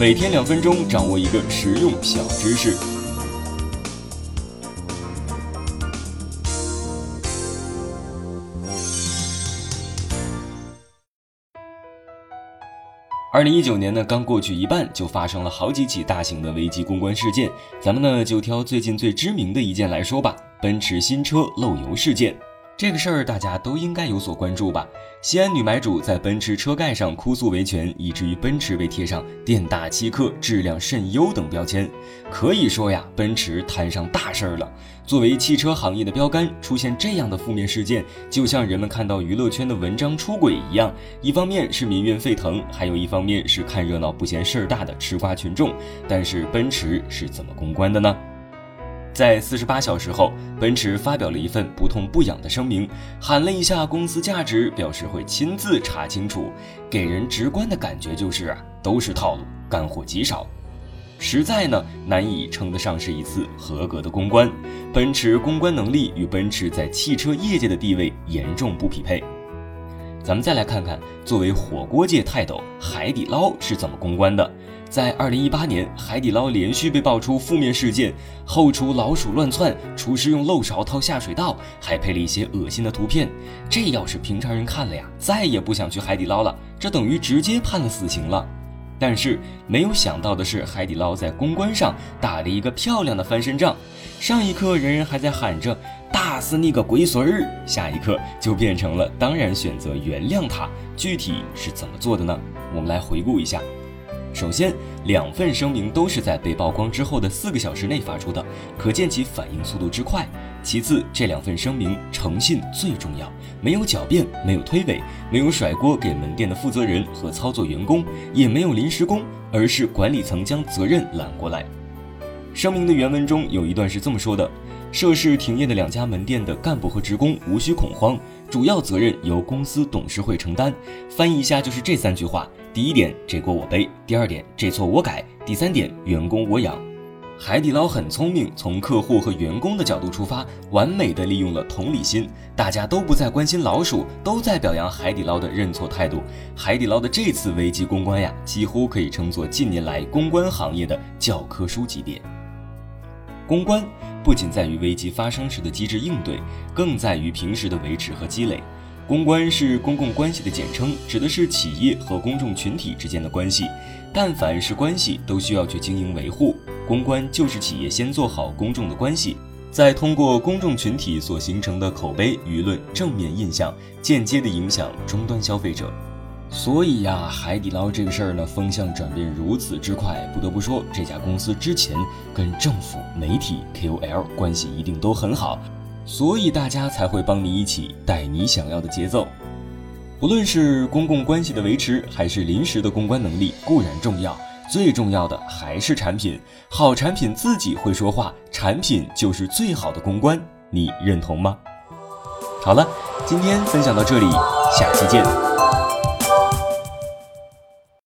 每天两分钟，掌握一个实用小知识。二零一九年呢，刚过去一半，就发生了好几起大型的危机公关事件。咱们呢，就挑最近最知名的一件来说吧：奔驰新车漏油事件。这个事儿大家都应该有所关注吧？西安女买主在奔驰车盖上哭诉维权，以至于奔驰被贴上“店大欺客、质量甚优”等标签。可以说呀，奔驰摊上大事儿了。作为汽车行业的标杆，出现这样的负面事件，就像人们看到娱乐圈的文章出轨一样。一方面是民怨沸腾，还有一方面是看热闹不嫌事儿大的吃瓜群众。但是奔驰是怎么公关的呢？在四十八小时后，奔驰发表了一份不痛不痒的声明，喊了一下公司价值，表示会亲自查清楚。给人直观的感觉就是啊，都是套路，干货极少，实在呢难以称得上是一次合格的公关。奔驰公关能力与奔驰在汽车业界的地位严重不匹配。咱们再来看看，作为火锅界泰斗，海底捞是怎么公关的。在二零一八年，海底捞连续被爆出负面事件，后厨老鼠乱窜，厨师用漏勺掏下水道，还配了一些恶心的图片。这要是平常人看了呀，再也不想去海底捞了，这等于直接判了死刑了。但是没有想到的是，海底捞在公关上打了一个漂亮的翻身仗。上一刻人人还在喊着“打死你个龟孙儿”，下一刻就变成了当然选择原谅他。具体是怎么做的呢？我们来回顾一下。首先，两份声明都是在被曝光之后的四个小时内发出的，可见其反应速度之快。其次，这两份声明诚信最重要，没有狡辩，没有推诿，没有甩锅给门店的负责人和操作员工，也没有临时工，而是管理层将责任揽过来。声明的原文中有一段是这么说的：涉事停业的两家门店的干部和职工无需恐慌，主要责任由公司董事会承担。翻译一下就是这三句话。第一点，这锅我背；第二点，这错我改；第三点，员工我养。海底捞很聪明，从客户和员工的角度出发，完美的利用了同理心。大家都不再关心老鼠，都在表扬海底捞的认错态度。海底捞的这次危机公关呀，几乎可以称作近年来公关行业的教科书级别。公关不仅在于危机发生时的机制应对，更在于平时的维持和积累。公关是公共关系的简称，指的是企业和公众群体之间的关系。但凡是关系，都需要去经营维护。公关就是企业先做好公众的关系，再通过公众群体所形成的口碑、舆论、正面印象，间接的影响终端消费者。所以呀，海底捞这个事儿呢，风向转变如此之快，不得不说，这家公司之前跟政府、媒体、KOL 关系一定都很好。所以大家才会帮你一起带你想要的节奏。不论是公共关系的维持，还是临时的公关能力，固然重要，最重要的还是产品。好产品自己会说话，产品就是最好的公关，你认同吗？好了，今天分享到这里，下期见。